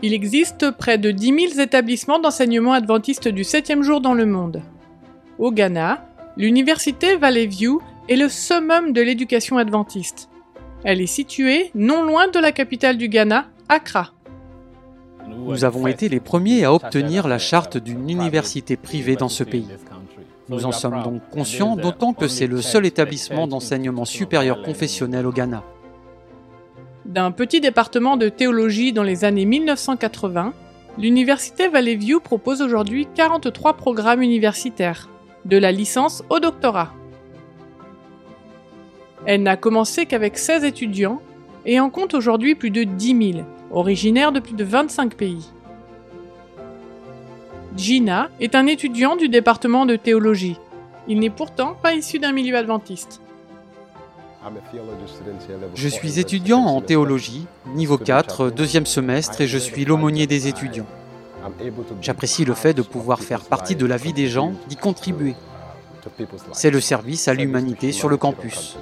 Il existe près de 10 000 établissements d'enseignement adventiste du 7e jour dans le monde. Au Ghana, l'université Valley View est le summum de l'éducation adventiste. Elle est située non loin de la capitale du Ghana, Accra. Nous avons été les premiers à obtenir la charte d'une université privée dans ce pays. Nous en sommes donc conscients, d'autant que c'est le seul établissement d'enseignement supérieur confessionnel au Ghana. D'un petit département de théologie dans les années 1980, l'université Valley View propose aujourd'hui 43 programmes universitaires, de la licence au doctorat. Elle n'a commencé qu'avec 16 étudiants et en compte aujourd'hui plus de 10 000, originaires de plus de 25 pays. Gina est un étudiant du département de théologie. Il n'est pourtant pas issu d'un milieu adventiste. Je suis étudiant en théologie, niveau 4, deuxième semestre, et je suis l'aumônier des étudiants. J'apprécie le fait de pouvoir faire partie de la vie des gens, d'y contribuer. C'est le service à l'humanité sur le campus.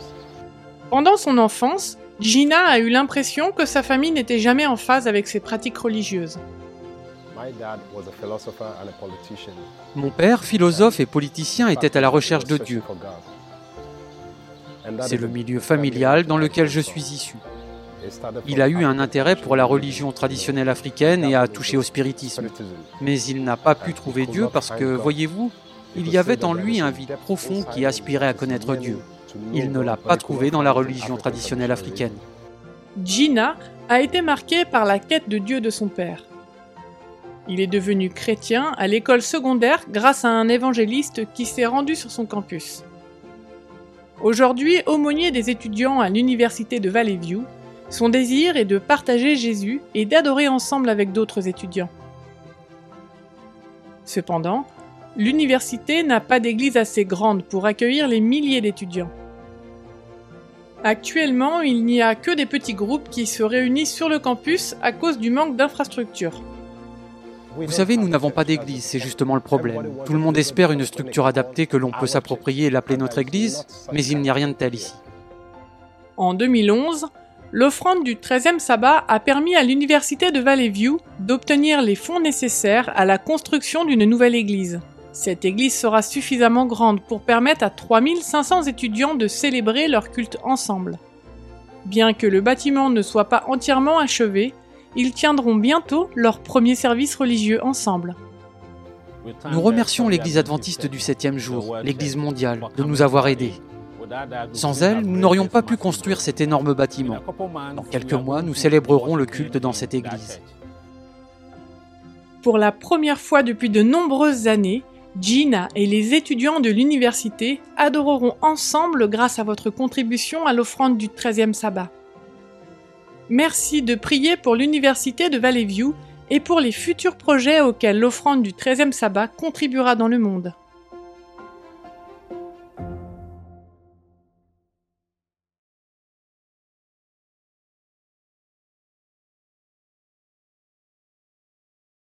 Pendant son enfance, Gina a eu l'impression que sa famille n'était jamais en phase avec ses pratiques religieuses. Mon père, philosophe et politicien, était à la recherche de Dieu. C'est le milieu familial dans lequel je suis issu. Il a eu un intérêt pour la religion traditionnelle africaine et a touché au spiritisme. Mais il n'a pas pu trouver Dieu parce que, voyez-vous, il y avait en lui un vide profond qui aspirait à connaître Dieu. Il ne l'a pas trouvé dans la religion traditionnelle africaine. Gina a été marqué par la quête de Dieu de son père. Il est devenu chrétien à l'école secondaire grâce à un évangéliste qui s'est rendu sur son campus. Aujourd'hui aumônier des étudiants à l'université de Valley View, son désir est de partager Jésus et d'adorer ensemble avec d'autres étudiants. Cependant, l'université n'a pas d'église assez grande pour accueillir les milliers d'étudiants. Actuellement, il n'y a que des petits groupes qui se réunissent sur le campus à cause du manque d'infrastructures. Vous savez, nous n'avons pas d'église, c'est justement le problème. Tout le monde espère une structure adaptée que l'on peut s'approprier et l'appeler notre église, mais il n'y a rien de tel ici. En 2011, l'offrande du 13e sabbat a permis à l'université de Valley View d'obtenir les fonds nécessaires à la construction d'une nouvelle église. Cette église sera suffisamment grande pour permettre à 3500 étudiants de célébrer leur culte ensemble. Bien que le bâtiment ne soit pas entièrement achevé, ils tiendront bientôt leur premier service religieux ensemble. Nous remercions l'Église adventiste du septième jour, l'Église mondiale, de nous avoir aidés. Sans elle, nous n'aurions pas pu construire cet énorme bâtiment. Dans quelques mois, nous célébrerons le culte dans cette église. Pour la première fois depuis de nombreuses années, Gina et les étudiants de l'université adoreront ensemble grâce à votre contribution à l'offrande du 13e sabbat. Merci de prier pour l'université de Valley View et pour les futurs projets auxquels l'offrande du 13e sabbat contribuera dans le monde.